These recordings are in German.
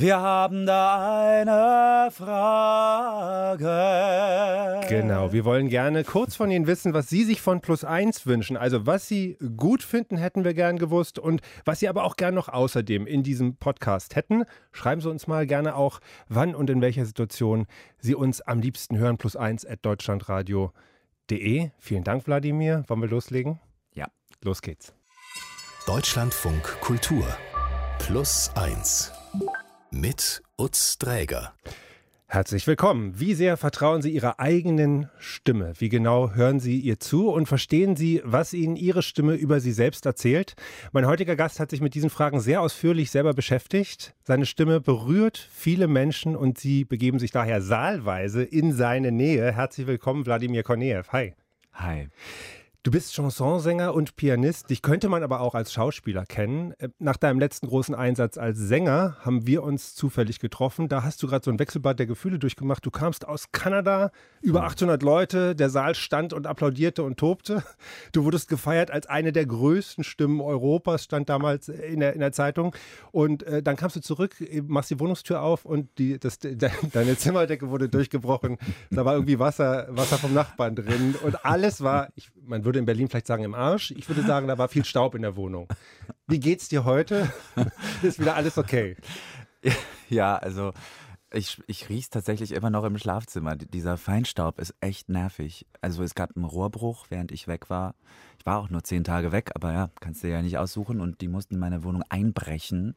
Wir haben da eine Frage. Genau, wir wollen gerne kurz von Ihnen wissen, was Sie sich von Plus 1 wünschen. Also was Sie gut finden, hätten wir gern gewusst und was Sie aber auch gern noch außerdem in diesem Podcast hätten. Schreiben Sie uns mal gerne auch, wann und in welcher Situation Sie uns am liebsten hören. Plus 1 at deutschlandradio.de. Vielen Dank, Wladimir. Wollen wir loslegen? Ja. Los geht's. Deutschlandfunk Kultur Plus 1 mit Utz Dräger. Herzlich willkommen. Wie sehr vertrauen Sie Ihrer eigenen Stimme? Wie genau hören Sie ihr zu und verstehen Sie, was Ihnen Ihre Stimme über Sie selbst erzählt? Mein heutiger Gast hat sich mit diesen Fragen sehr ausführlich selber beschäftigt. Seine Stimme berührt viele Menschen und Sie begeben sich daher saalweise in seine Nähe. Herzlich willkommen, Wladimir Korneev. Hi. Hi. Du bist Chansonsänger und Pianist. Dich könnte man aber auch als Schauspieler kennen. Äh, nach deinem letzten großen Einsatz als Sänger haben wir uns zufällig getroffen. Da hast du gerade so ein Wechselbad der Gefühle durchgemacht. Du kamst aus Kanada, über 800 Leute, der Saal stand und applaudierte und tobte. Du wurdest gefeiert als eine der größten Stimmen Europas, stand damals in der, in der Zeitung. Und äh, dann kamst du zurück, machst die Wohnungstür auf und die, das, de, deine Zimmerdecke wurde durchgebrochen. Da war irgendwie Wasser, Wasser vom Nachbarn drin und alles war, ich, man würde in Berlin vielleicht sagen im Arsch. Ich würde sagen, da war viel Staub in der Wohnung. Wie geht's dir heute? Ist wieder alles okay? Ja, also ich, ich rieche tatsächlich immer noch im Schlafzimmer. Dieser Feinstaub ist echt nervig. Also es gab einen Rohrbruch, während ich weg war. Ich war auch nur zehn Tage weg, aber ja, kannst du ja nicht aussuchen. Und die mussten in meine Wohnung einbrechen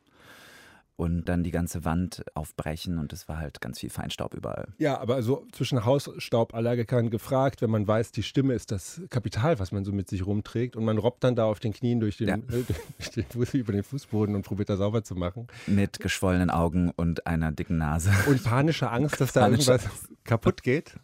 und dann die ganze Wand aufbrechen und es war halt ganz viel Feinstaub überall. Ja, aber also zwischen Hausstauballergikern gefragt, wenn man weiß, die Stimme ist das Kapital, was man so mit sich rumträgt und man robbt dann da auf den Knien durch den, ja. durch den Fuß, über den Fußboden und probiert da sauber zu machen. Mit geschwollenen Augen und einer dicken Nase. Und panische Angst, dass da irgendwas kaputt geht.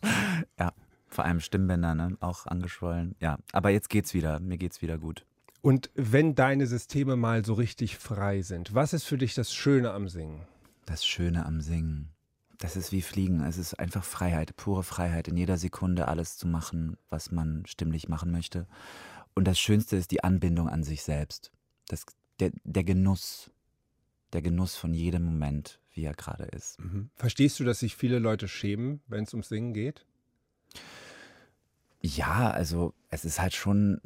Ja, vor allem Stimmbänder, ne? auch angeschwollen. Ja, aber jetzt geht's wieder, mir geht's wieder gut. Und wenn deine Systeme mal so richtig frei sind, was ist für dich das Schöne am Singen? Das Schöne am Singen. Das ist wie Fliegen. Es ist einfach Freiheit, pure Freiheit, in jeder Sekunde alles zu machen, was man stimmlich machen möchte. Und das Schönste ist die Anbindung an sich selbst. Das, der, der Genuss. Der Genuss von jedem Moment, wie er gerade ist. Mhm. Verstehst du, dass sich viele Leute schämen, wenn es ums Singen geht? Ja, also es ist halt schon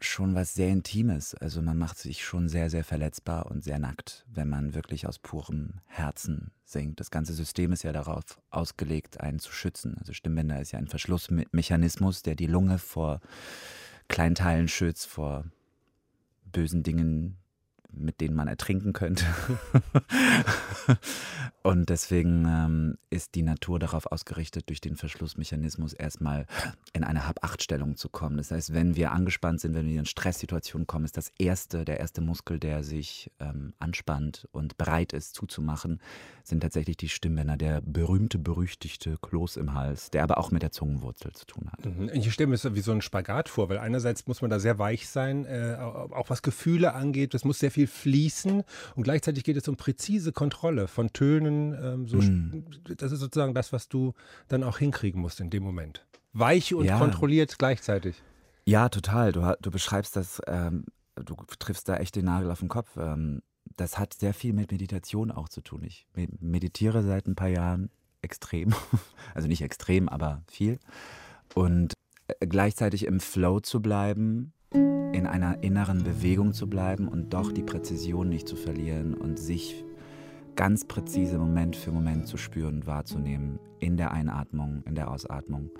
schon was sehr Intimes. Also man macht sich schon sehr, sehr verletzbar und sehr nackt, wenn man wirklich aus purem Herzen singt. Das ganze System ist ja darauf ausgelegt, einen zu schützen. Also Stimmbänder ist ja ein Verschlussmechanismus, der die Lunge vor Kleinteilen schützt, vor bösen Dingen, mit denen man ertrinken könnte. und deswegen ähm, ist die Natur darauf ausgerichtet, durch den Verschlussmechanismus erstmal in eine Hab-Acht-Stellung zu kommen. Das heißt, wenn wir angespannt sind, wenn wir in Stresssituationen kommen, ist das erste, der erste Muskel, der sich ähm, anspannt und bereit ist zuzumachen, sind tatsächlich die Stimmbänder, der berühmte, berüchtigte Kloß im Hals, der aber auch mit der Zungenwurzel zu tun hat. Mhm. Ich stelle mir das wie so ein Spagat vor, weil einerseits muss man da sehr weich sein, äh, auch was Gefühle angeht, das muss sehr viel fließen und gleichzeitig geht es um präzise Kontrolle von Tönen. Ähm, so, mm. Das ist sozusagen das, was du dann auch hinkriegen musst in dem Moment. Weich und ja. kontrolliert gleichzeitig. Ja, total. Du, du beschreibst das, ähm, du triffst da echt den Nagel auf den Kopf. Ähm, das hat sehr viel mit Meditation auch zu tun. Ich meditiere seit ein paar Jahren extrem. Also nicht extrem, aber viel. Und äh, gleichzeitig im Flow zu bleiben, in einer inneren Bewegung zu bleiben und doch die Präzision nicht zu verlieren und sich ganz präzise Moment für Moment zu spüren und wahrzunehmen in der Einatmung, in der Ausatmung.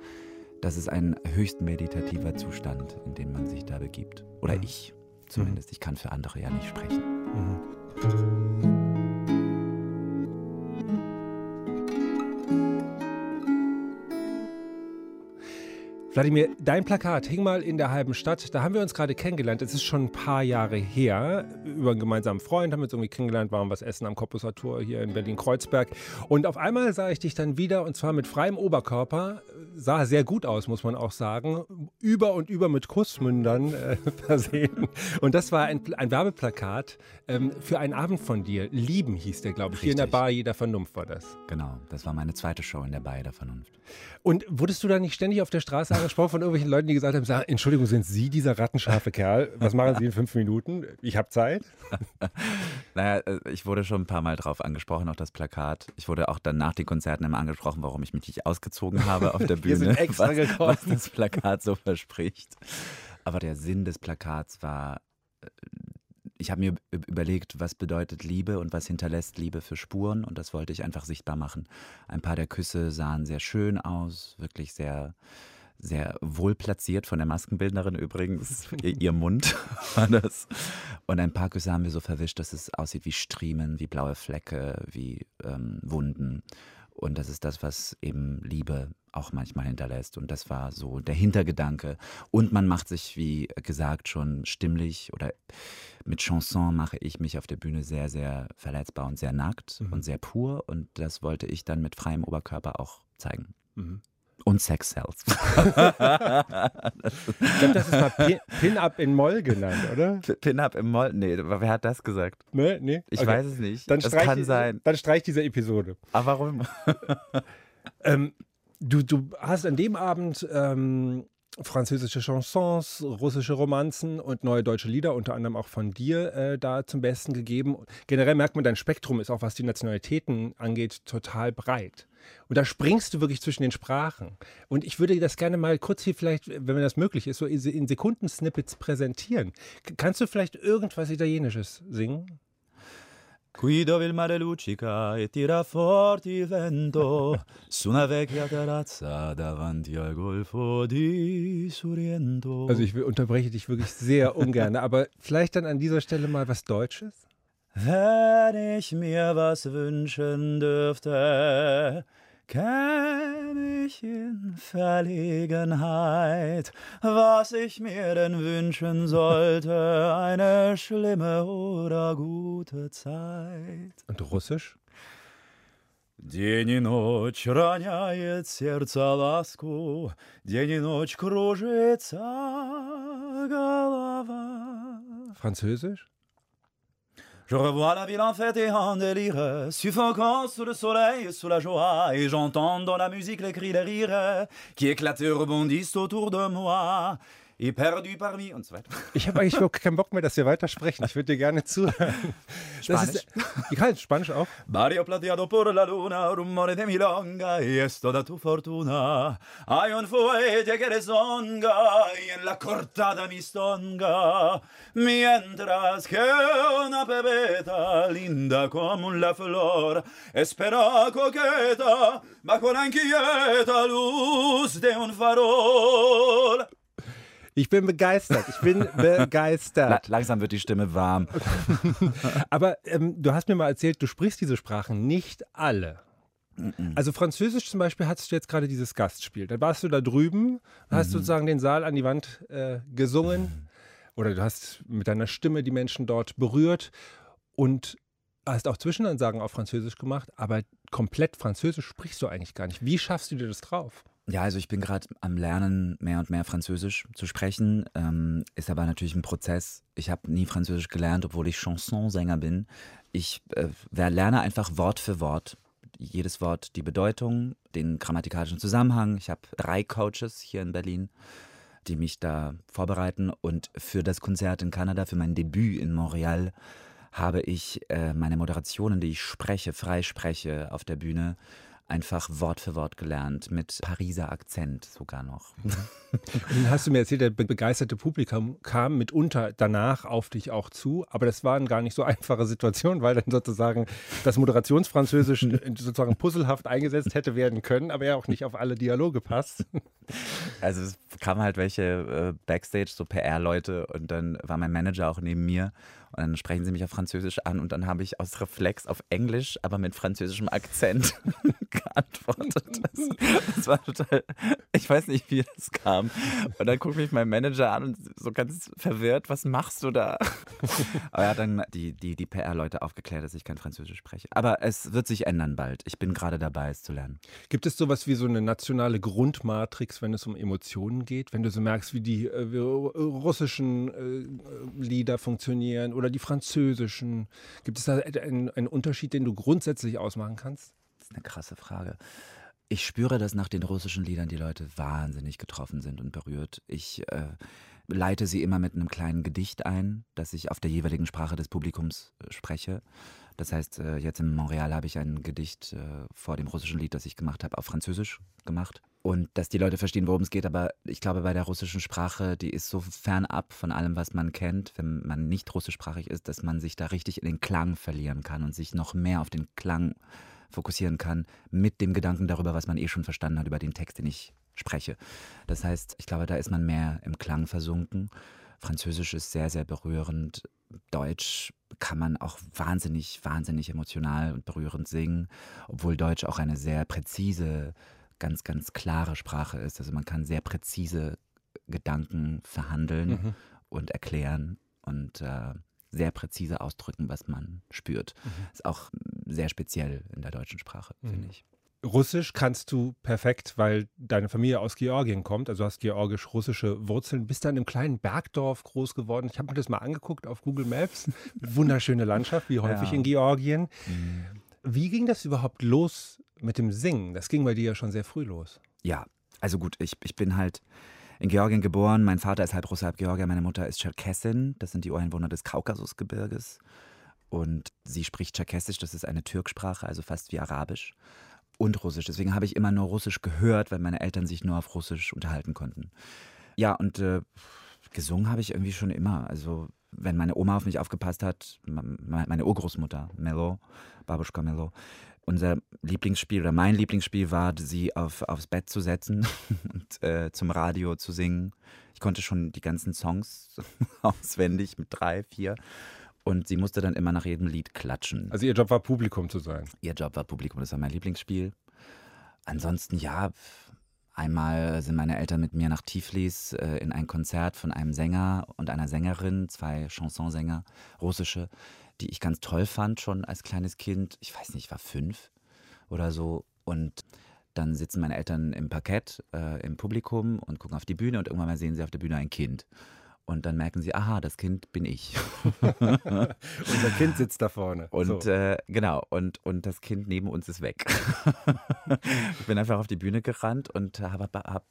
Das ist ein höchst meditativer Zustand, in den man sich da begibt. Oder mhm. ich zumindest. Ich kann für andere ja nicht sprechen. Mhm. Wladimir, dein Plakat hing mal in der halben Stadt. Da haben wir uns gerade kennengelernt. Es ist schon ein paar Jahre her. Über einen gemeinsamen Freund haben wir uns irgendwie kennengelernt, waren was essen am Koppuser Tor hier in Berlin-Kreuzberg. Und auf einmal sah ich dich dann wieder und zwar mit freiem Oberkörper. Sah sehr gut aus, muss man auch sagen. Über und über mit Kussmündern äh, versehen. Und das war ein, ein Werbeplakat ähm, für einen Abend von dir. Lieben hieß der, glaube ich. Richtig. Hier in der Bar Jeder Vernunft war das. Genau, das war meine zweite Show in der Bar Jeder Vernunft. Und wurdest du da nicht ständig auf der Straße gesprochen von irgendwelchen Leuten, die gesagt haben, sag, Entschuldigung, sind Sie dieser rattenscharfe Kerl? Was machen Sie in fünf Minuten? Ich habe Zeit. naja, äh, ich wurde schon ein paar Mal drauf angesprochen, auf das Plakat. Ich wurde auch dann nach den Konzerten immer angesprochen, warum ich mich nicht ausgezogen habe auf der Bühne. Wir sind extra was, gekommen. was das Plakat so verspricht. Aber der Sinn des Plakats war, äh, ich habe mir überlegt, was bedeutet Liebe und was hinterlässt Liebe für Spuren und das wollte ich einfach sichtbar machen. Ein paar der Küsse sahen sehr schön aus, wirklich sehr sehr wohl platziert von der Maskenbildnerin übrigens. ihr Mund war das. Und ein paar Küsse haben wir so verwischt, dass es aussieht wie Striemen, wie blaue Flecke, wie ähm, Wunden. Und das ist das, was eben Liebe auch manchmal hinterlässt. Und das war so der Hintergedanke. Und man macht sich, wie gesagt, schon stimmlich oder mit Chanson mache ich mich auf der Bühne sehr, sehr verletzbar und sehr nackt mhm. und sehr pur. Und das wollte ich dann mit freiem Oberkörper auch zeigen. Mhm. Und Sex Cells. ich glaube, das ist mal Pin-Up in Moll genannt, oder? Pin-Up in Moll? Nee, wer hat das gesagt? Nee, nee. Ich okay. weiß es nicht. Dann das kann sein. Dann streich diese Episode. Aber warum? ähm, du, du hast an dem Abend ähm, französische Chansons, russische Romanzen und neue deutsche Lieder, unter anderem auch von dir, äh, da zum Besten gegeben. Generell merkt man, dein Spektrum ist auch, was die Nationalitäten angeht, total breit. Und da springst du wirklich zwischen den Sprachen. Und ich würde das gerne mal kurz hier vielleicht, wenn mir das möglich ist, so in Sekundensnippets präsentieren. Kannst du vielleicht irgendwas Italienisches singen? Qui dove il mare luccica e tira forti il vento, su una vecchia terrazza davanti al golfo di Sorrento. Also ich unterbreche dich wirklich sehr ungern, aber vielleicht dann an dieser Stelle mal was Deutsches? Wenn ich mir was wünschen dürfte, käm ich in Verlegenheit, was ich mir denn wünschen sollte, eine schlimme oder gute Zeit. Und Russisch? День и ночь роняет сердце ласку, День и ночь кружится голова. Französisch? Je revois la ville en fête et en délire, suffocant sous le soleil et sous la joie, et j'entends dans la musique les cris, les rires, qui éclatent et rebondissent autour de moi. Et perdu parmi und so weiter. Ich habe eigentlich überhaupt keinen Bock mehr, dass wir weitersprechen. Ich würde dir gerne zuhören. Spanisch? Ist, ich kann Spanisch auch. Barrio plateado por la luna, rumore de milonga, y esto da tu fortuna. Hay un fuerte que rezonga, y en la cortada mistonga, mientras que una pebeta linda como la flor, espera coqueta, bajo la inquieta luz de un farol. Ich bin begeistert. Ich bin begeistert. Langsam wird die Stimme warm. Aber ähm, du hast mir mal erzählt, du sprichst diese Sprachen nicht alle. Also Französisch zum Beispiel hattest du jetzt gerade dieses Gastspiel. Dann warst du da drüben, hast mhm. sozusagen den Saal an die Wand äh, gesungen oder du hast mit deiner Stimme die Menschen dort berührt und hast auch Zwischenansagen auf Französisch gemacht, aber komplett Französisch sprichst du eigentlich gar nicht. Wie schaffst du dir das drauf? Ja, also ich bin gerade am Lernen, mehr und mehr Französisch zu sprechen. Ähm, ist aber natürlich ein Prozess. Ich habe nie Französisch gelernt, obwohl ich Chansonsänger bin. Ich äh, lerne einfach Wort für Wort. Jedes Wort die Bedeutung, den grammatikalischen Zusammenhang. Ich habe drei Coaches hier in Berlin, die mich da vorbereiten. Und für das Konzert in Kanada, für mein Debüt in Montreal, habe ich äh, meine Moderationen, die ich spreche, frei spreche auf der Bühne, einfach Wort für Wort gelernt, mit Pariser Akzent sogar noch. Dann hast du mir erzählt, der begeisterte Publikum kam mitunter danach auf dich auch zu, aber das waren gar nicht so einfache Situationen, weil dann sozusagen das Moderationsfranzösisch sozusagen puzzlehaft eingesetzt hätte werden können, aber ja auch nicht auf alle Dialoge passt. Also es kamen halt welche äh, Backstage, so PR-Leute und dann war mein Manager auch neben mir und dann sprechen sie mich auf Französisch an und dann habe ich aus Reflex auf Englisch, aber mit französischem Akzent geantwortet. Das, das, war total, ich weiß nicht, wie das kam. Und dann guckt mich mein Manager an und so ganz verwirrt, was machst du da? Aber er hat dann die, die, die PR-Leute aufgeklärt, dass ich kein Französisch spreche. Aber es wird sich ändern bald. Ich bin gerade dabei, es zu lernen. Gibt es sowas wie so eine nationale Grundmatrix, wenn es um Emotionen geht? Wenn du so merkst, wie die äh, russischen äh, Lieder funktionieren oder die französischen? Gibt es da einen, einen Unterschied, den du grundsätzlich ausmachen kannst? Das ist eine krasse Frage. Ich spüre, dass nach den russischen Liedern die Leute wahnsinnig getroffen sind und berührt. Ich äh, leite sie immer mit einem kleinen Gedicht ein, das ich auf der jeweiligen Sprache des Publikums äh, spreche. Das heißt, äh, jetzt in Montreal habe ich ein Gedicht äh, vor dem russischen Lied, das ich gemacht habe, auf Französisch gemacht. Und dass die Leute verstehen, worum es geht. Aber ich glaube, bei der russischen Sprache, die ist so fernab von allem, was man kennt, wenn man nicht russischsprachig ist, dass man sich da richtig in den Klang verlieren kann und sich noch mehr auf den Klang fokussieren kann, mit dem Gedanken darüber, was man eh schon verstanden hat, über den Text, den ich spreche. Das heißt, ich glaube, da ist man mehr im Klang versunken. Französisch ist sehr, sehr berührend. Deutsch kann man auch wahnsinnig, wahnsinnig emotional und berührend singen, obwohl Deutsch auch eine sehr präzise, ganz, ganz klare Sprache ist. Also man kann sehr präzise Gedanken verhandeln mhm. und erklären und äh, sehr präzise ausdrücken, was man spürt. Mhm. Ist auch sehr speziell in der deutschen Sprache, mhm. finde ich. Russisch kannst du perfekt, weil deine Familie aus Georgien kommt, also hast georgisch-russische Wurzeln, bist dann im kleinen Bergdorf groß geworden. Ich habe mir das mal angeguckt auf Google Maps. Wunderschöne Landschaft, wie häufig ja. in Georgien. Mhm. Wie ging das überhaupt los mit dem Singen? Das ging bei dir ja schon sehr früh los. Ja, also gut, ich, ich bin halt in Georgien geboren. Mein Vater ist halb Russe, halb Georgier. Meine Mutter ist Tscherkessin. Das sind die Ureinwohner des Kaukasusgebirges. Und sie spricht Tscherkessisch, das ist eine Türksprache, also fast wie Arabisch und Russisch. Deswegen habe ich immer nur Russisch gehört, weil meine Eltern sich nur auf Russisch unterhalten konnten. Ja, und äh, gesungen habe ich irgendwie schon immer. Also wenn meine Oma auf mich aufgepasst hat, meine Urgroßmutter, Melo, Babuschka Melo, unser Lieblingsspiel oder mein Lieblingsspiel war, sie auf, aufs Bett zu setzen und äh, zum Radio zu singen. Ich konnte schon die ganzen Songs auswendig mit drei, vier. Und sie musste dann immer nach jedem Lied klatschen. Also ihr Job war Publikum zu sein. Ihr Job war Publikum, das war mein Lieblingsspiel. Ansonsten ja, einmal sind meine Eltern mit mir nach Tiflis äh, in ein Konzert von einem Sänger und einer Sängerin, zwei Chansonsänger, russische, die ich ganz toll fand schon als kleines Kind. Ich weiß nicht, ich war fünf oder so. Und dann sitzen meine Eltern im Parkett, äh, im Publikum und gucken auf die Bühne und irgendwann mal sehen sie auf der Bühne ein Kind. Und dann merken sie, aha, das Kind bin ich. Unser Kind sitzt da vorne. Und so. äh, genau, und, und das Kind neben uns ist weg. ich bin einfach auf die Bühne gerannt und hab, hab,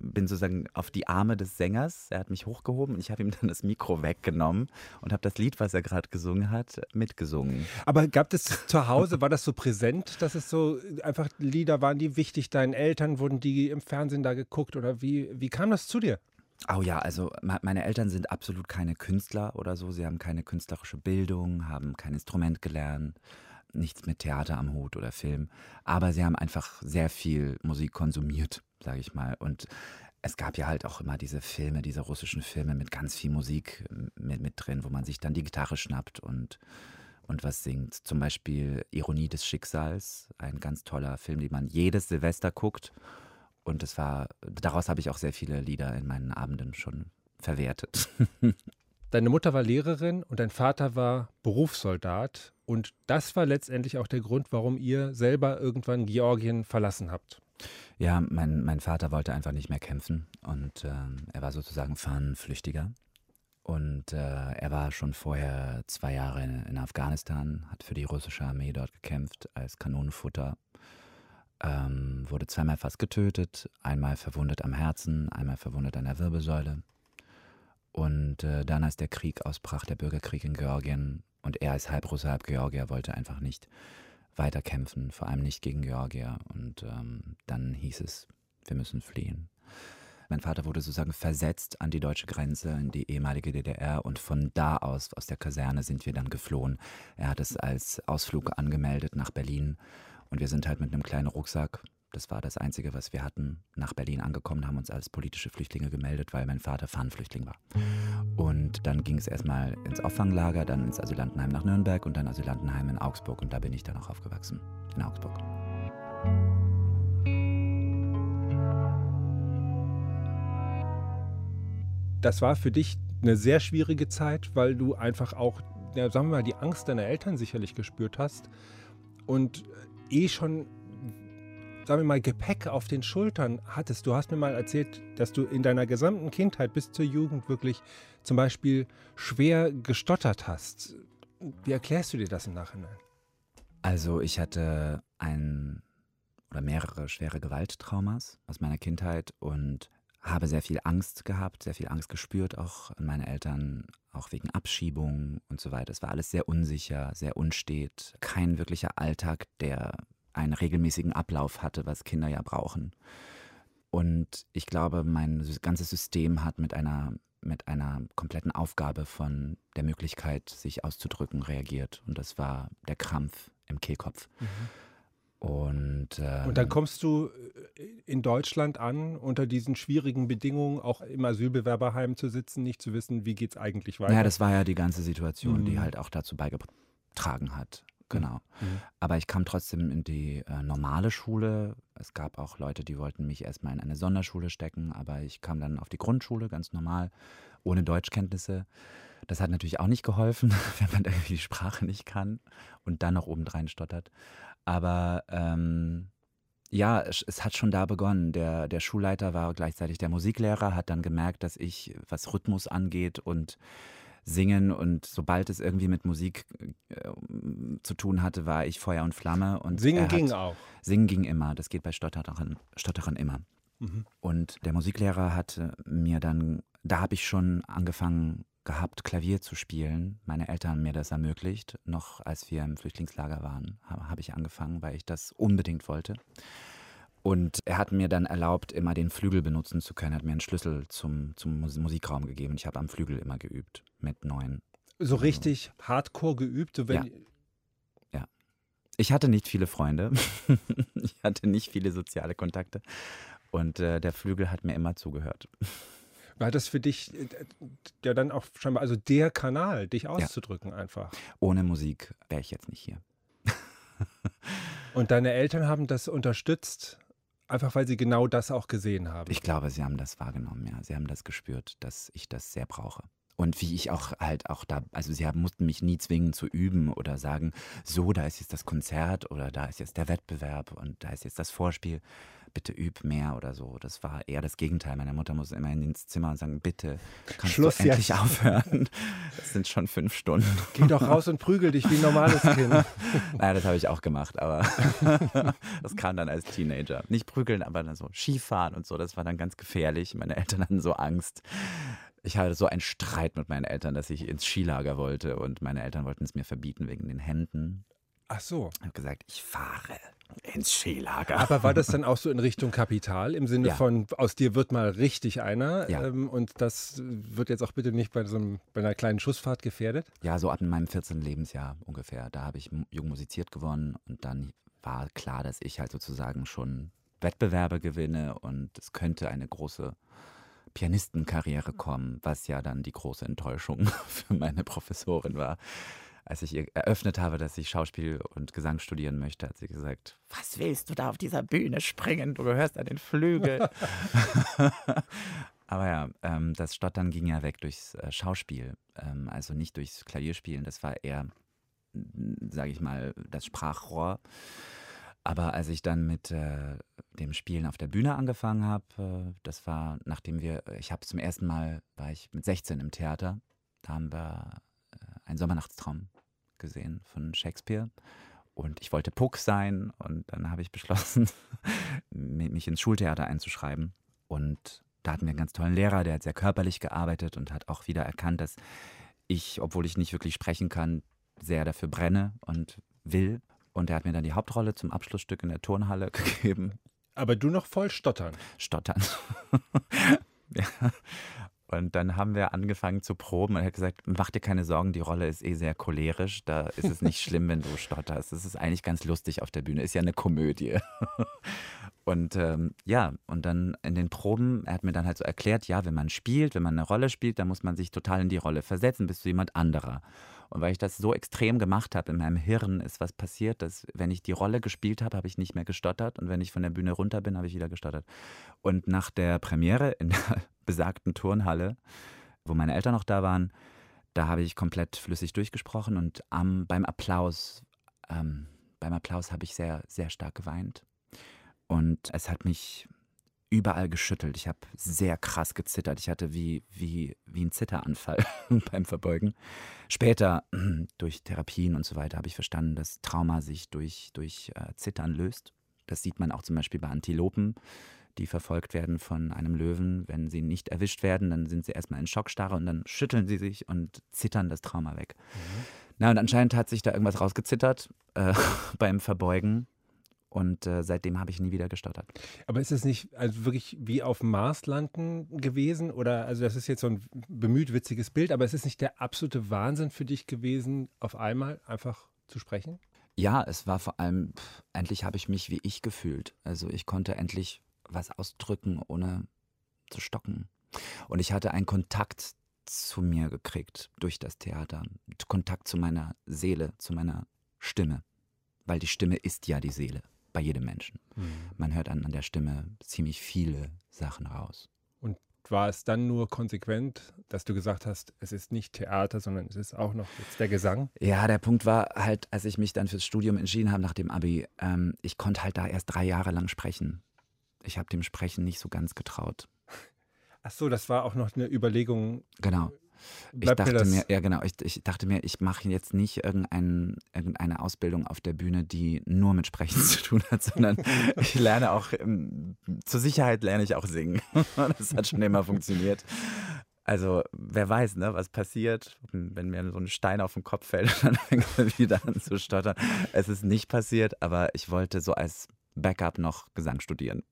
bin sozusagen auf die Arme des Sängers. Er hat mich hochgehoben und ich habe ihm dann das Mikro weggenommen und habe das Lied, was er gerade gesungen hat, mitgesungen. Aber gab es zu Hause, war das so präsent, dass es so einfach Lieder waren, die wichtig deinen Eltern? Wurden die im Fernsehen da geguckt oder wie, wie kam das zu dir? Oh ja, also meine Eltern sind absolut keine Künstler oder so. Sie haben keine künstlerische Bildung, haben kein Instrument gelernt, nichts mit Theater am Hut oder Film. Aber sie haben einfach sehr viel Musik konsumiert, sage ich mal. Und es gab ja halt auch immer diese Filme, diese russischen Filme mit ganz viel Musik mit, mit drin, wo man sich dann die Gitarre schnappt und, und was singt. Zum Beispiel Ironie des Schicksals, ein ganz toller Film, den man jedes Silvester guckt und es war, daraus habe ich auch sehr viele Lieder in meinen Abenden schon verwertet. Deine Mutter war Lehrerin und dein Vater war Berufssoldat. Und das war letztendlich auch der Grund, warum ihr selber irgendwann Georgien verlassen habt. Ja, mein, mein Vater wollte einfach nicht mehr kämpfen und äh, er war sozusagen Fahnenflüchtiger. Und äh, er war schon vorher zwei Jahre in, in Afghanistan, hat für die russische Armee dort gekämpft als Kanonenfutter ähm, wurde zweimal fast getötet, einmal verwundet am Herzen, einmal verwundet an der Wirbelsäule. Und äh, dann, als der Krieg ausbrach, der Bürgerkrieg in Georgien, und er als Halbrusse, halb Georgier wollte einfach nicht weiterkämpfen, vor allem nicht gegen Georgier. Und ähm, dann hieß es, wir müssen fliehen. Mein Vater wurde sozusagen versetzt an die deutsche Grenze in die ehemalige DDR und von da aus, aus der Kaserne, sind wir dann geflohen. Er hat es als Ausflug angemeldet nach Berlin und wir sind halt mit einem kleinen Rucksack, das war das Einzige, was wir hatten, nach Berlin angekommen, haben uns als politische Flüchtlinge gemeldet, weil mein Vater Fahnenflüchtling war. Und dann ging es erstmal ins Auffanglager, dann ins Asylantenheim nach Nürnberg und dann Asylantenheim in Augsburg. Und da bin ich dann auch aufgewachsen, in Augsburg. Das war für dich eine sehr schwierige Zeit, weil du einfach auch, ja, sagen wir mal, die Angst deiner Eltern sicherlich gespürt hast. Und eh schon, sagen wir mal, Gepäck auf den Schultern hattest. Du hast mir mal erzählt, dass du in deiner gesamten Kindheit bis zur Jugend wirklich zum Beispiel schwer gestottert hast. Wie erklärst du dir das im Nachhinein? Also ich hatte ein oder mehrere schwere Gewalttraumas aus meiner Kindheit und habe sehr viel Angst gehabt, sehr viel Angst gespürt, auch an meine Eltern, auch wegen Abschiebung und so weiter. Es war alles sehr unsicher, sehr unstet, kein wirklicher Alltag, der einen regelmäßigen Ablauf hatte, was Kinder ja brauchen. Und ich glaube, mein ganzes System hat mit einer, mit einer kompletten Aufgabe von der Möglichkeit, sich auszudrücken, reagiert. Und das war der Krampf im Kehlkopf. Mhm. Und, ähm, und dann kommst du äh, in Deutschland an, unter diesen schwierigen Bedingungen, auch im Asylbewerberheim zu sitzen, nicht zu wissen, wie geht es eigentlich weiter. Ja, das war ja die ganze Situation, mhm. die halt auch dazu beigetragen hat. Genau. Mhm. Aber ich kam trotzdem in die äh, normale Schule. Es gab auch Leute, die wollten mich erstmal in eine Sonderschule stecken, aber ich kam dann auf die Grundschule, ganz normal, ohne Deutschkenntnisse. Das hat natürlich auch nicht geholfen, wenn man irgendwie die Sprache nicht kann und dann noch obendrein stottert. Aber ähm, ja, es, es, hat schon da begonnen. Der, der Schulleiter war gleichzeitig der Musiklehrer, hat dann gemerkt, dass ich, was Rhythmus angeht und Singen und sobald es irgendwie mit Musik äh, zu tun hatte, war ich Feuer und Flamme. Und Singen hat, ging auch. Singen ging immer. Das geht bei Stotterern, Stotterern immer. Mhm. Und der Musiklehrer hat mir dann, da habe ich schon angefangen gehabt, Klavier zu spielen. Meine Eltern haben mir das ermöglicht. Noch als wir im Flüchtlingslager waren, habe ich angefangen, weil ich das unbedingt wollte. Und er hat mir dann erlaubt, immer den Flügel benutzen zu können. Er hat mir einen Schlüssel zum, zum Musikraum gegeben. Ich habe am Flügel immer geübt mit neun. So richtig also, hardcore geübt? So ja. ja. Ich hatte nicht viele Freunde. ich hatte nicht viele soziale Kontakte. Und äh, der Flügel hat mir immer zugehört. War das für dich äh, ja dann auch scheinbar, also der Kanal, dich auszudrücken ja. einfach? Ohne Musik wäre ich jetzt nicht hier. Und deine Eltern haben das unterstützt, einfach weil sie genau das auch gesehen haben? Ich glaube, sie haben das wahrgenommen, ja. Sie haben das gespürt, dass ich das sehr brauche. Und wie ich auch halt auch da, also sie haben, mussten mich nie zwingen zu üben oder sagen, so, da ist jetzt das Konzert oder da ist jetzt der Wettbewerb und da ist jetzt das Vorspiel bitte üb mehr oder so. Das war eher das Gegenteil. Meine Mutter muss immer ins Zimmer und sagen, bitte, kannst Schluss du endlich jetzt. aufhören? Das sind schon fünf Stunden. Geh doch raus und prügel dich wie ein normales Kind. naja, das habe ich auch gemacht, aber das kam dann als Teenager. Nicht prügeln, aber dann so Skifahren und so. Das war dann ganz gefährlich. Meine Eltern hatten so Angst. Ich hatte so einen Streit mit meinen Eltern, dass ich ins Skilager wollte und meine Eltern wollten es mir verbieten wegen den Händen. Ach so. Ich habe gesagt, ich fahre ins Skilager. Aber war das dann auch so in Richtung Kapital, im Sinne ja. von, aus dir wird mal richtig einer ja. ähm, und das wird jetzt auch bitte nicht bei, so einem, bei einer kleinen Schussfahrt gefährdet? Ja, so ab meinem 14. Lebensjahr ungefähr. Da habe ich jung musiziert gewonnen und dann war klar, dass ich halt sozusagen schon Wettbewerbe gewinne und es könnte eine große Pianistenkarriere kommen, was ja dann die große Enttäuschung für meine Professorin war als ich ihr eröffnet habe, dass ich Schauspiel und Gesang studieren möchte, hat sie gesagt, was willst du da auf dieser Bühne springen? Du gehörst an den Flügel. Aber ja, ähm, das Stottern ging ja weg durchs äh, Schauspiel, ähm, also nicht durchs Klavierspielen. Das war eher, sage ich mal, das Sprachrohr. Aber als ich dann mit äh, dem Spielen auf der Bühne angefangen habe, äh, das war, nachdem wir, ich habe zum ersten Mal, war ich mit 16 im Theater, da haben wir äh, einen Sommernachtstraum gesehen von Shakespeare. Und ich wollte Puck sein und dann habe ich beschlossen, mich ins Schultheater einzuschreiben. Und da hatten wir einen ganz tollen Lehrer, der hat sehr körperlich gearbeitet und hat auch wieder erkannt, dass ich, obwohl ich nicht wirklich sprechen kann, sehr dafür brenne und will. Und er hat mir dann die Hauptrolle zum Abschlussstück in der Turnhalle gegeben. Aber du noch voll stottern. Stottern. ja. Und dann haben wir angefangen zu proben und er hat gesagt, mach dir keine Sorgen, die Rolle ist eh sehr cholerisch, da ist es nicht schlimm, wenn du stotterst. Es ist eigentlich ganz lustig auf der Bühne, ist ja eine Komödie. Und ähm, ja, und dann in den Proben, er hat mir dann halt so erklärt, ja, wenn man spielt, wenn man eine Rolle spielt, dann muss man sich total in die Rolle versetzen, bist du jemand anderer. Und weil ich das so extrem gemacht habe, in meinem Hirn ist was passiert, dass wenn ich die Rolle gespielt habe, habe ich nicht mehr gestottert und wenn ich von der Bühne runter bin, habe ich wieder gestottert. Und nach der Premiere in der besagten Turnhalle, wo meine Eltern noch da waren, da habe ich komplett flüssig durchgesprochen und am, beim Applaus, ähm, beim Applaus habe ich sehr, sehr stark geweint. Und es hat mich überall geschüttelt. Ich habe sehr krass gezittert. Ich hatte wie, wie, wie einen Zitteranfall beim Verbeugen. Später, durch Therapien und so weiter, habe ich verstanden, dass Trauma sich durch, durch äh, Zittern löst. Das sieht man auch zum Beispiel bei Antilopen, die verfolgt werden von einem Löwen. Wenn sie nicht erwischt werden, dann sind sie erstmal in Schockstarre und dann schütteln sie sich und zittern das Trauma weg. Mhm. Na, und anscheinend hat sich da irgendwas rausgezittert äh, beim Verbeugen. Und äh, seitdem habe ich nie wieder gestottert. Aber ist es nicht also wirklich wie auf dem Mars landen gewesen? Oder, also das ist jetzt so ein bemüht witziges Bild, aber ist es nicht der absolute Wahnsinn für dich gewesen, auf einmal einfach zu sprechen? Ja, es war vor allem, pff, endlich habe ich mich wie ich gefühlt. Also ich konnte endlich was ausdrücken, ohne zu stocken. Und ich hatte einen Kontakt zu mir gekriegt durch das Theater. Kontakt zu meiner Seele, zu meiner Stimme. Weil die Stimme ist ja die Seele bei jedem Menschen. Mhm. Man hört an, an der Stimme ziemlich viele Sachen raus. Und war es dann nur konsequent, dass du gesagt hast, es ist nicht Theater, sondern es ist auch noch jetzt der Gesang? Ja, der Punkt war halt, als ich mich dann fürs Studium entschieden habe nach dem Abi, ähm, ich konnte halt da erst drei Jahre lang sprechen. Ich habe dem Sprechen nicht so ganz getraut. Ach so, das war auch noch eine Überlegung. Genau. Ich dachte mir, ja genau, ich, ich dachte mir, ich mache jetzt nicht irgendein, irgendeine Ausbildung auf der Bühne, die nur mit Sprechen zu tun hat, sondern ich lerne auch, ähm, zur Sicherheit lerne ich auch singen. Das hat schon immer funktioniert. Also wer weiß, ne, was passiert, wenn mir so ein Stein auf den Kopf fällt und dann fängt er wieder an zu stottern. Es ist nicht passiert, aber ich wollte so als Backup noch Gesang studieren.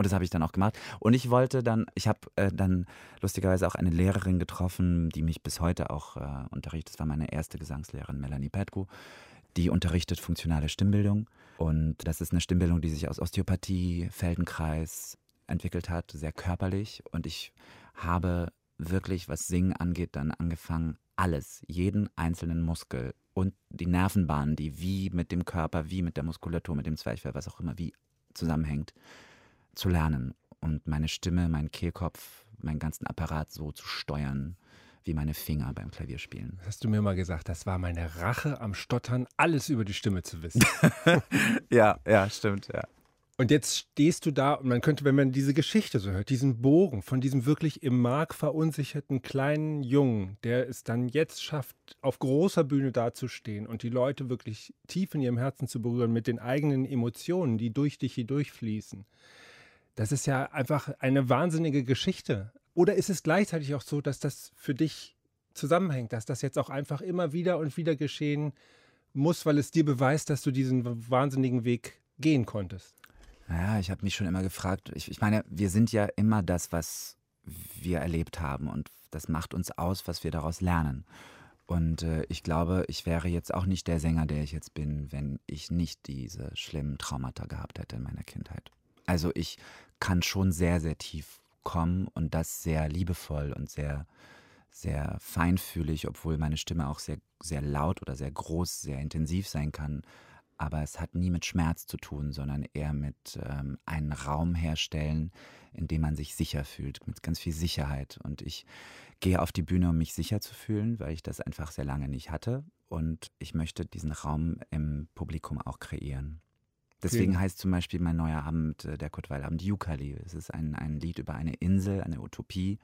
Und das habe ich dann auch gemacht. Und ich wollte dann, ich habe äh, dann lustigerweise auch eine Lehrerin getroffen, die mich bis heute auch äh, unterrichtet. Das war meine erste Gesangslehrerin, Melanie Petko. Die unterrichtet funktionale Stimmbildung. Und das ist eine Stimmbildung, die sich aus Osteopathie, Feldenkreis entwickelt hat, sehr körperlich. Und ich habe wirklich, was Singen angeht, dann angefangen, alles, jeden einzelnen Muskel und die Nervenbahnen, die wie mit dem Körper, wie mit der Muskulatur, mit dem Zwerchfell, was auch immer, wie zusammenhängt, zu lernen und meine Stimme, meinen Kehlkopf, meinen ganzen Apparat so zu steuern, wie meine Finger beim Klavierspielen. Hast du mir mal gesagt, das war meine Rache am Stottern, alles über die Stimme zu wissen. ja, ja, stimmt, ja. Und jetzt stehst du da und man könnte, wenn man diese Geschichte so hört, diesen Bogen von diesem wirklich im Mark verunsicherten kleinen Jungen, der es dann jetzt schafft, auf großer Bühne dazustehen und die Leute wirklich tief in ihrem Herzen zu berühren mit den eigenen Emotionen, die durch dich hindurchfließen. Das ist ja einfach eine wahnsinnige Geschichte. Oder ist es gleichzeitig auch so, dass das für dich zusammenhängt, dass das jetzt auch einfach immer wieder und wieder geschehen muss, weil es dir beweist, dass du diesen wahnsinnigen Weg gehen konntest? Naja, ich habe mich schon immer gefragt, ich, ich meine, wir sind ja immer das, was wir erlebt haben und das macht uns aus, was wir daraus lernen. Und äh, ich glaube, ich wäre jetzt auch nicht der Sänger, der ich jetzt bin, wenn ich nicht diese schlimmen Traumata gehabt hätte in meiner Kindheit. Also ich kann schon sehr, sehr tief kommen und das sehr liebevoll und sehr, sehr feinfühlig, obwohl meine Stimme auch sehr, sehr laut oder sehr groß, sehr intensiv sein kann. Aber es hat nie mit Schmerz zu tun, sondern eher mit ähm, einem Raum herstellen, in dem man sich sicher fühlt, mit ganz viel Sicherheit. Und ich gehe auf die Bühne, um mich sicher zu fühlen, weil ich das einfach sehr lange nicht hatte. Und ich möchte diesen Raum im Publikum auch kreieren. Deswegen heißt zum Beispiel mein neuer Abend, äh, der Kurzweil-Abend, Yukali. Es ist ein, ein Lied über eine Insel, eine Utopie,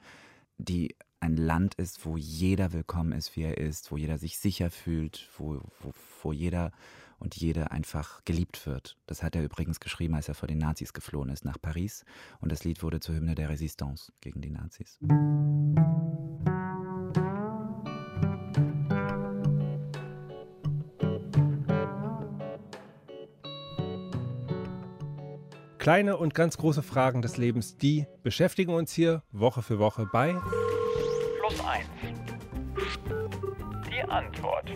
die ein Land ist, wo jeder willkommen ist, wie er ist, wo jeder sich sicher fühlt, wo, wo, wo jeder und jede einfach geliebt wird. Das hat er übrigens geschrieben, als er vor den Nazis geflohen ist nach Paris. Und das Lied wurde zur Hymne der Resistance gegen die Nazis. Kleine und ganz große Fragen des Lebens, die beschäftigen uns hier Woche für Woche bei Plus 1. Die Antwort.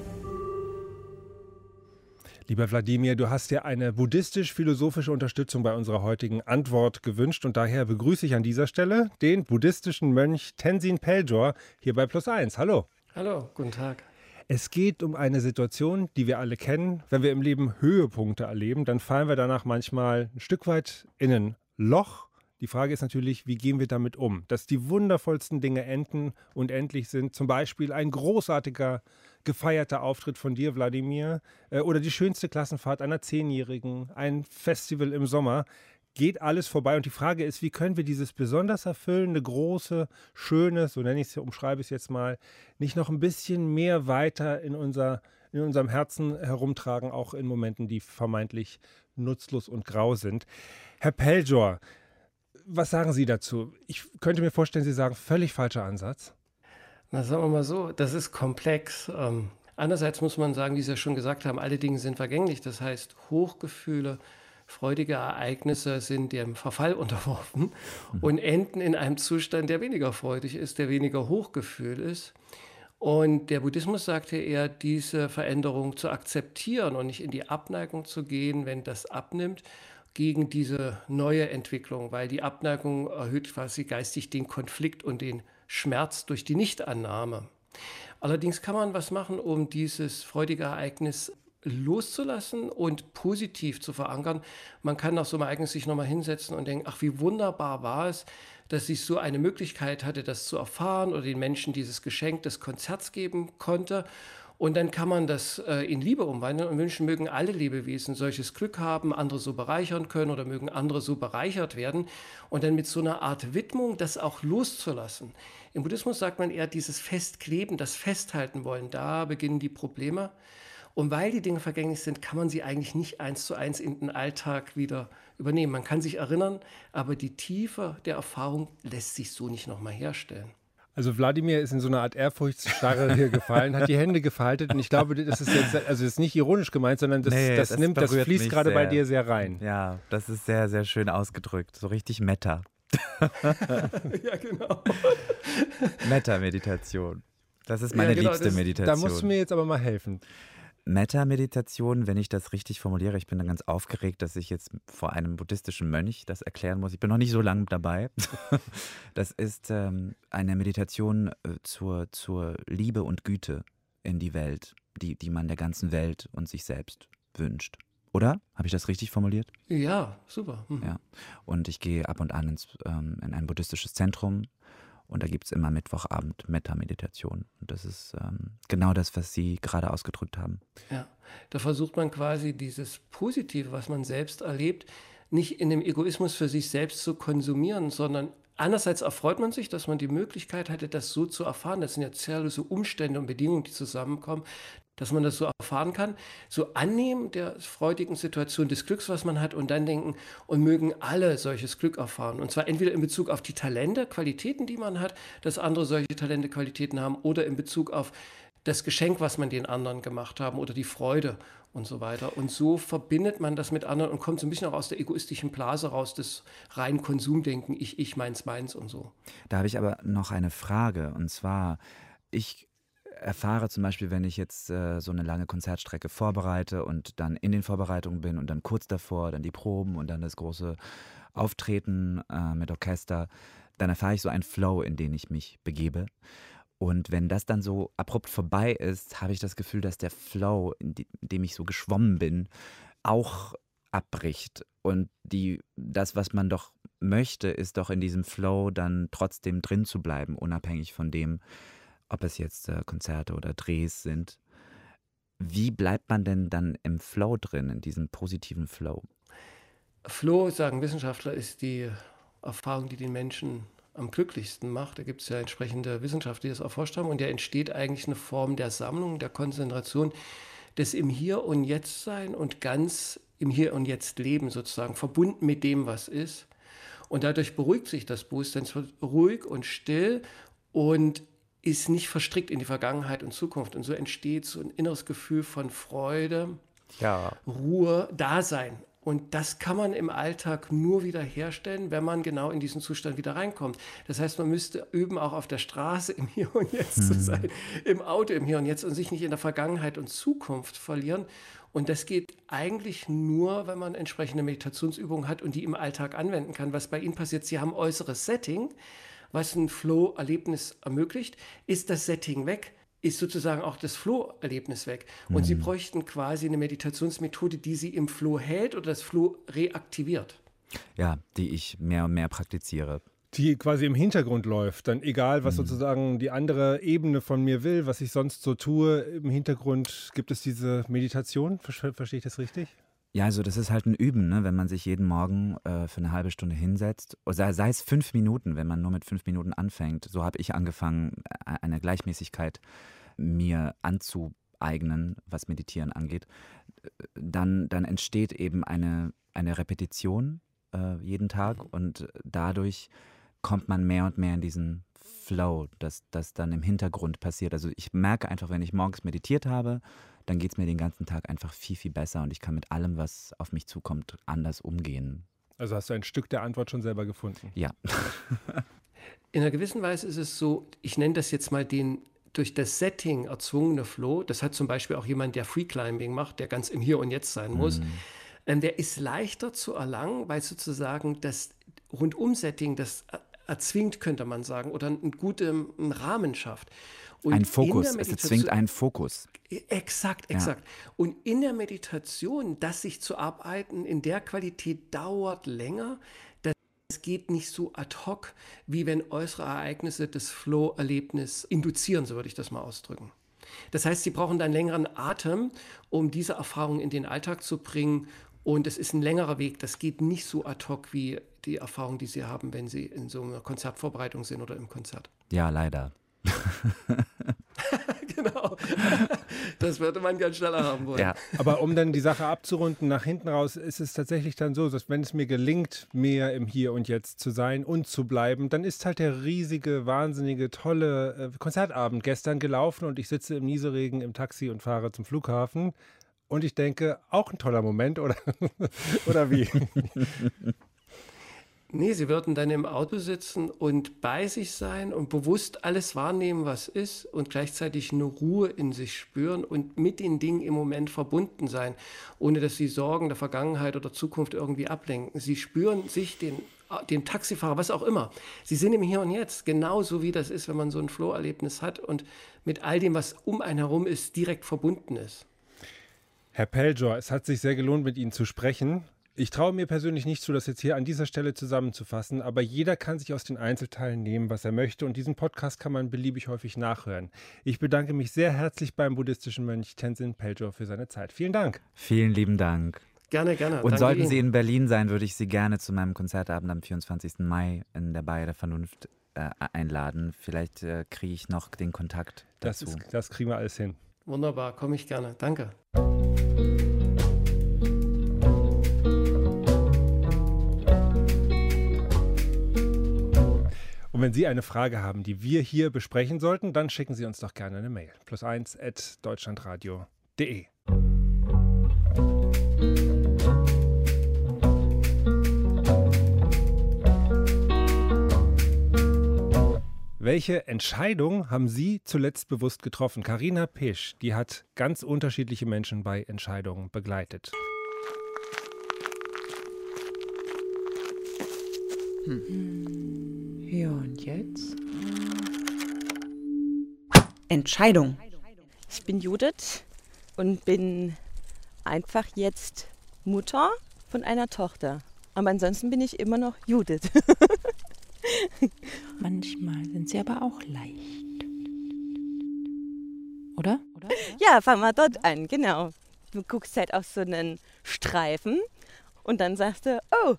Lieber Wladimir, du hast dir eine buddhistisch-philosophische Unterstützung bei unserer heutigen Antwort gewünscht und daher begrüße ich an dieser Stelle den buddhistischen Mönch Tenzin Peljor hier bei Plus 1. Hallo. Hallo, guten Tag. Es geht um eine Situation, die wir alle kennen. Wenn wir im Leben Höhepunkte erleben, dann fallen wir danach manchmal ein Stück weit in ein Loch. Die Frage ist natürlich, wie gehen wir damit um? Dass die wundervollsten Dinge enden und endlich sind. Zum Beispiel ein großartiger, gefeierter Auftritt von dir, Wladimir, äh, oder die schönste Klassenfahrt einer Zehnjährigen, ein Festival im Sommer geht alles vorbei. Und die Frage ist, wie können wir dieses besonders erfüllende, große, schöne, so nenne ich es, umschreibe ich es jetzt mal, nicht noch ein bisschen mehr weiter in unser in unserem Herzen herumtragen, auch in Momenten, die vermeintlich nutzlos und grau sind. Herr Peljor, was sagen Sie dazu? Ich könnte mir vorstellen, Sie sagen völlig falscher Ansatz. Na, sagen wir mal so, das ist komplex. Ähm, andererseits muss man sagen, wie Sie ja schon gesagt haben, alle Dinge sind vergänglich. Das heißt, Hochgefühle, freudige Ereignisse sind dem Verfall unterworfen mhm. und enden in einem Zustand, der weniger freudig ist, der weniger Hochgefühl ist. Und der Buddhismus sagte eher, diese Veränderung zu akzeptieren und nicht in die Abneigung zu gehen, wenn das abnimmt, gegen diese neue Entwicklung, weil die Abneigung erhöht quasi geistig den Konflikt und den Schmerz durch die Nichtannahme. Allerdings kann man was machen, um dieses freudige Ereignis loszulassen und positiv zu verankern. Man kann nach so einem Ereignis sich nochmal hinsetzen und denken, ach, wie wunderbar war es, dass ich so eine Möglichkeit hatte, das zu erfahren oder den Menschen dieses Geschenk des Konzerts geben konnte. Und dann kann man das äh, in Liebe umwandeln und wünschen, mögen alle Lebewesen solches Glück haben, andere so bereichern können oder mögen andere so bereichert werden. Und dann mit so einer Art Widmung das auch loszulassen. Im Buddhismus sagt man eher dieses Festkleben, das Festhalten wollen. Da beginnen die Probleme. Und weil die Dinge vergänglich sind, kann man sie eigentlich nicht eins zu eins in den Alltag wieder übernehmen. Man kann sich erinnern, aber die Tiefe der Erfahrung lässt sich so nicht nochmal herstellen. Also Wladimir ist in so eine Art Ehrfurchtsstarre hier gefallen, hat die Hände gefaltet und ich glaube, das ist jetzt, also das ist nicht ironisch gemeint, sondern das, nee, das, das nimmt, das fließt gerade bei dir sehr rein. Ja, das ist sehr, sehr schön ausgedrückt, so richtig Meta. ja, genau. Meta-Meditation. Das ist meine ja, genau, liebste das, Meditation. Da musst du mir jetzt aber mal helfen. Metta-Meditation, wenn ich das richtig formuliere, ich bin dann ganz aufgeregt, dass ich jetzt vor einem buddhistischen Mönch das erklären muss. Ich bin noch nicht so lange dabei. Das ist ähm, eine Meditation äh, zur, zur Liebe und Güte in die Welt, die, die man der ganzen Welt und sich selbst wünscht. Oder? Habe ich das richtig formuliert? Ja, super. Mhm. Ja. Und ich gehe ab und an ins, ähm, in ein buddhistisches Zentrum und da gibt es immer Mittwochabend Metta-Meditation. Und das ist ähm, genau das, was Sie gerade ausgedrückt haben. Ja, da versucht man quasi dieses Positive, was man selbst erlebt, nicht in dem Egoismus für sich selbst zu konsumieren, sondern Einerseits erfreut man sich, dass man die Möglichkeit hatte, das so zu erfahren. Das sind ja zahllose Umstände und Bedingungen, die zusammenkommen, dass man das so erfahren kann. So annehmen der freudigen Situation des Glücks, was man hat, und dann denken, und mögen alle solches Glück erfahren. Und zwar entweder in Bezug auf die Talente, Qualitäten, die man hat, dass andere solche Talente, Qualitäten haben, oder in Bezug auf das Geschenk, was man den anderen gemacht haben, oder die Freude und so weiter. Und so verbindet man das mit anderen und kommt so ein bisschen auch aus der egoistischen Blase raus, des reinen Konsumdenken, ich, ich, meins, meins und so. Da habe ich aber noch eine Frage. Und zwar, ich erfahre zum Beispiel, wenn ich jetzt äh, so eine lange Konzertstrecke vorbereite und dann in den Vorbereitungen bin und dann kurz davor dann die Proben und dann das große Auftreten äh, mit Orchester, dann erfahre ich so einen Flow, in den ich mich begebe. Und wenn das dann so abrupt vorbei ist, habe ich das Gefühl, dass der Flow, in dem ich so geschwommen bin, auch abbricht. Und die, das, was man doch möchte, ist doch in diesem Flow dann trotzdem drin zu bleiben, unabhängig von dem, ob es jetzt äh, Konzerte oder Drehs sind. Wie bleibt man denn dann im Flow drin, in diesem positiven Flow? Flow, sagen Wissenschaftler, ist die Erfahrung, die den Menschen am glücklichsten macht. Da gibt es ja entsprechende Wissenschaftler, die das erforscht haben. Und der entsteht eigentlich eine Form der Sammlung, der Konzentration, des im Hier und Jetzt sein und ganz im Hier und Jetzt leben sozusagen, verbunden mit dem, was ist. Und dadurch beruhigt sich das Bewusstsein, es wird ruhig und still und ist nicht verstrickt in die Vergangenheit und Zukunft. Und so entsteht so ein inneres Gefühl von Freude, ja. Ruhe, Dasein. Und das kann man im Alltag nur wieder herstellen, wenn man genau in diesen Zustand wieder reinkommt. Das heißt, man müsste üben, auch auf der Straße im Hier und Jetzt mhm. zu sein, im Auto im Hier und Jetzt und sich nicht in der Vergangenheit und Zukunft verlieren. Und das geht eigentlich nur, wenn man entsprechende Meditationsübungen hat und die im Alltag anwenden kann. Was bei Ihnen passiert, Sie haben äußeres Setting, was ein Flow-Erlebnis ermöglicht. Ist das Setting weg, ist sozusagen auch das Flow-Erlebnis weg. Und mhm. sie bräuchten quasi eine Meditationsmethode, die sie im Flow hält oder das Flow reaktiviert. Ja, die ich mehr und mehr praktiziere. Die quasi im Hintergrund läuft, dann egal, was mhm. sozusagen die andere Ebene von mir will, was ich sonst so tue, im Hintergrund gibt es diese Meditation. Verstehe ich das richtig? Ja, also das ist halt ein Üben, ne? wenn man sich jeden Morgen äh, für eine halbe Stunde hinsetzt. Oder sei es fünf Minuten, wenn man nur mit fünf Minuten anfängt. So habe ich angefangen, eine Gleichmäßigkeit mir anzueignen was Meditieren angeht, dann, dann entsteht eben eine, eine Repetition äh, jeden Tag und dadurch kommt man mehr und mehr in diesen Flow, dass das dann im Hintergrund passiert. Also ich merke einfach, wenn ich morgens meditiert habe, dann geht es mir den ganzen Tag einfach viel, viel besser und ich kann mit allem, was auf mich zukommt, anders umgehen. Also hast du ein Stück der Antwort schon selber gefunden? Ja. In einer gewissen Weise ist es so, ich nenne das jetzt mal den durch das Setting erzwungene Flow. Das hat zum Beispiel auch jemand, der Free Climbing macht, der ganz im Hier und Jetzt sein muss. Mhm. Der ist leichter zu erlangen, weil sozusagen das Rundum-Setting das erzwingt, könnte man sagen, oder einen guten Rahmen schafft. Und ein Fokus, es zwingt einen Fokus. Exakt, exakt. Ja. Und in der Meditation, das sich zu arbeiten in der Qualität dauert länger. Das geht nicht so ad hoc, wie wenn äußere Ereignisse das Flow-Erlebnis induzieren, so würde ich das mal ausdrücken. Das heißt, Sie brauchen einen längeren Atem, um diese Erfahrung in den Alltag zu bringen. Und es ist ein längerer Weg. Das geht nicht so ad hoc wie die Erfahrung, die Sie haben, wenn Sie in so einer Konzertvorbereitung sind oder im Konzert. Ja, leider. genau. Das würde man ganz schneller haben wollen. Ja. Aber um dann die Sache abzurunden, nach hinten raus ist es tatsächlich dann so, dass wenn es mir gelingt, mehr im Hier und Jetzt zu sein und zu bleiben, dann ist halt der riesige, wahnsinnige, tolle äh, Konzertabend gestern gelaufen und ich sitze im Nieseregen im Taxi und fahre zum Flughafen. Und ich denke, auch ein toller Moment, oder, oder wie? Nee, sie würden dann im Auto sitzen und bei sich sein und bewusst alles wahrnehmen, was ist und gleichzeitig eine Ruhe in sich spüren und mit den Dingen im Moment verbunden sein, ohne dass sie Sorgen der Vergangenheit oder Zukunft irgendwie ablenken. Sie spüren sich den dem Taxifahrer, was auch immer. Sie sind im Hier und Jetzt, genauso wie das ist, wenn man so ein Flow-Erlebnis hat und mit all dem, was um einen herum ist, direkt verbunden ist. Herr Peljor, es hat sich sehr gelohnt, mit Ihnen zu sprechen. Ich traue mir persönlich nicht zu, das jetzt hier an dieser Stelle zusammenzufassen, aber jeder kann sich aus den Einzelteilen nehmen, was er möchte und diesen Podcast kann man beliebig häufig nachhören. Ich bedanke mich sehr herzlich beim buddhistischen Mönch Tenzin Peltor für seine Zeit. Vielen Dank. Vielen lieben Dank. Gerne, gerne. Und Danke sollten Ihnen. Sie in Berlin sein, würde ich Sie gerne zu meinem Konzertabend am 24. Mai in der Bayer der Vernunft äh, einladen. Vielleicht äh, kriege ich noch den Kontakt dazu. Das, ist, das kriegen wir alles hin. Wunderbar, komme ich gerne. Danke. Und wenn Sie eine Frage haben, die wir hier besprechen sollten, dann schicken Sie uns doch gerne eine Mail. Plus eins at deutschlandradio.de. Welche Entscheidung haben Sie zuletzt bewusst getroffen? Karina Pesch, die hat ganz unterschiedliche Menschen bei Entscheidungen begleitet. Hm. Ja, und jetzt? Entscheidung. Ich bin Judith und bin einfach jetzt Mutter von einer Tochter. Aber ansonsten bin ich immer noch Judith. Manchmal sind sie aber auch leicht. Oder? Oder? Ja, fang mal dort an, genau. Du guckst halt auf so einen Streifen und dann sagst du, oh,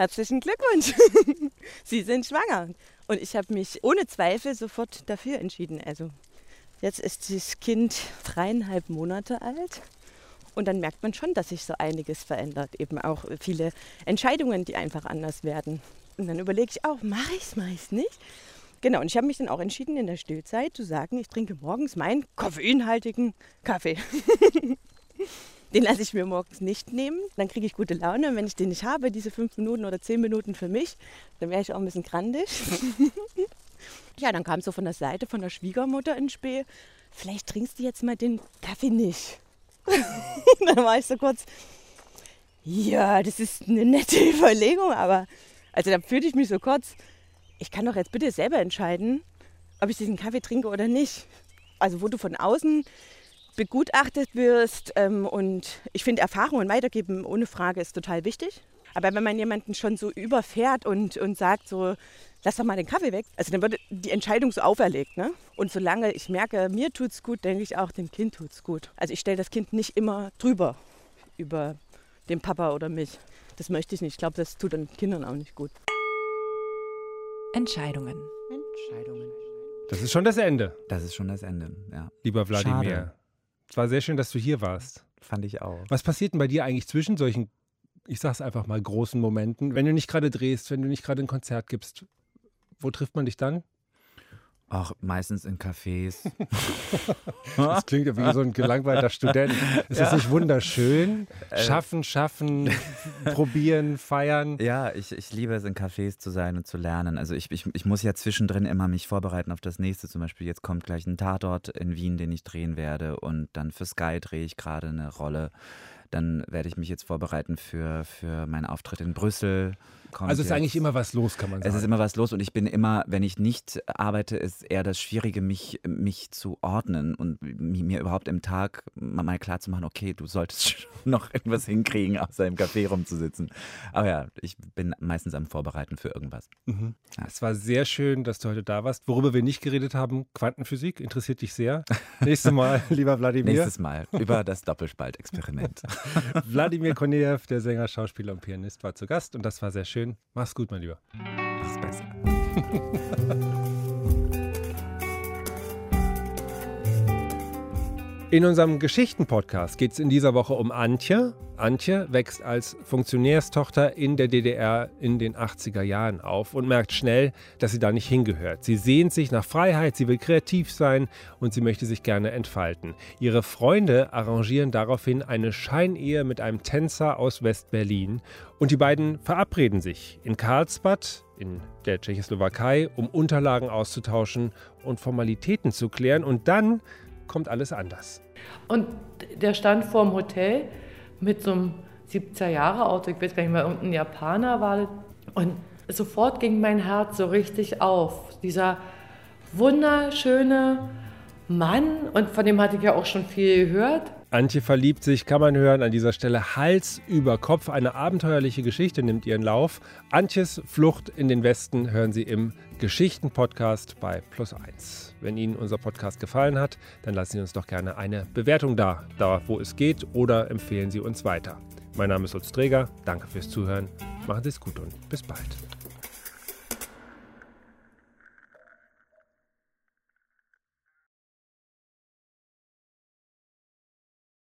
herzlichen Glückwunsch, Sie sind schwanger. Und ich habe mich ohne Zweifel sofort dafür entschieden. Also jetzt ist das Kind dreieinhalb Monate alt. Und dann merkt man schon, dass sich so einiges verändert. Eben auch viele Entscheidungen, die einfach anders werden. Und dann überlege ich auch, mache ich es, mache ich es nicht? Genau, und ich habe mich dann auch entschieden, in der Stillzeit zu sagen, ich trinke morgens meinen koffeinhaltigen Kaffee. Den lasse ich mir morgens nicht nehmen. Dann kriege ich gute Laune. Und wenn ich den nicht habe, diese fünf Minuten oder zehn Minuten für mich, dann wäre ich auch ein bisschen grandig. ja, dann kam so von der Seite von der Schwiegermutter ins Spiel, vielleicht trinkst du jetzt mal den Kaffee nicht. dann war ich so kurz, ja, das ist eine nette Überlegung, aber also da fühlte ich mich so kurz, ich kann doch jetzt bitte selber entscheiden, ob ich diesen Kaffee trinke oder nicht. Also wo du von außen begutachtet wirst. Ähm, und ich finde, Erfahrungen weitergeben ohne Frage ist total wichtig. Aber wenn man jemanden schon so überfährt und, und sagt, so, lass doch mal den Kaffee weg, also dann wird die Entscheidung so auferlegt. Ne? Und solange ich merke, mir tut's gut, denke ich auch, dem Kind tut's gut. Also ich stelle das Kind nicht immer drüber über den Papa oder mich. Das möchte ich nicht. Ich glaube, das tut den Kindern auch nicht gut. Entscheidungen. Entscheidungen. Das ist schon das Ende. Das ist schon das Ende, ja. Lieber Wladimir. Es war sehr schön, dass du hier warst. Fand ich auch. Was passiert denn bei dir eigentlich zwischen solchen, ich sag's einfach mal, großen Momenten? Wenn du nicht gerade drehst, wenn du nicht gerade ein Konzert gibst, wo trifft man dich dann? Auch meistens in Cafés. Das klingt ja wie so ein gelangweilter Student. Ist das nicht wunderschön? Schaffen, schaffen, probieren, feiern. Ja, ich, ich liebe es, in Cafés zu sein und zu lernen. Also ich, ich, ich muss ja zwischendrin immer mich vorbereiten auf das nächste. Zum Beispiel jetzt kommt gleich ein Tatort in Wien, den ich drehen werde. Und dann für Sky drehe ich gerade eine Rolle. Dann werde ich mich jetzt vorbereiten für, für meinen Auftritt in Brüssel. Kommt Also ist eigentlich immer was los, kann man sagen. Es ist immer was los und ich bin immer, wenn ich nicht arbeite, ist eher das Schwierige, mich, mich zu ordnen und mi- mir überhaupt im Tag mal klar zu machen, okay, du solltest noch irgendwas hinkriegen, außer im Café rumzusitzen. Aber ja, ich bin meistens am Vorbereiten für irgendwas. Mhm. Es war sehr schön, dass du heute da warst. Worüber wir nicht geredet haben, Quantenphysik, interessiert dich sehr. Nächstes Mal, lieber Wladimir. Nächstes Mal über das Doppelspaltexperiment. Wladimir Koneev, der Sänger, Schauspieler und Pianist, war zu Gast und das war sehr schön. Mach's gut, mein Lieber. Mach's besser. In unserem Geschichten-Podcast geht es in dieser Woche um Antje. Antje wächst als Funktionärstochter in der DDR in den 80er Jahren auf und merkt schnell, dass sie da nicht hingehört. Sie sehnt sich nach Freiheit, sie will kreativ sein und sie möchte sich gerne entfalten. Ihre Freunde arrangieren daraufhin eine Scheinehe mit einem Tänzer aus West-Berlin und die beiden verabreden sich in Karlsbad in der Tschechoslowakei, um Unterlagen auszutauschen und Formalitäten zu klären und dann kommt alles anders. Und der stand vorm Hotel mit so einem 70er-Jahre-Auto, ich weiß gar nicht mehr, irgendein Japaner war das. Und sofort ging mein Herz so richtig auf. Dieser wunderschöne Mann, und von dem hatte ich ja auch schon viel gehört. Antje verliebt sich, kann man hören, an dieser Stelle Hals über Kopf. Eine abenteuerliche Geschichte nimmt ihren Lauf. Antjes Flucht in den Westen hören Sie im Geschichten-Podcast bei Plus 1. Wenn Ihnen unser Podcast gefallen hat, dann lassen Sie uns doch gerne eine Bewertung da, da wo es geht, oder empfehlen Sie uns weiter. Mein Name ist Utz Träger, danke fürs Zuhören, machen Sie es gut und bis bald.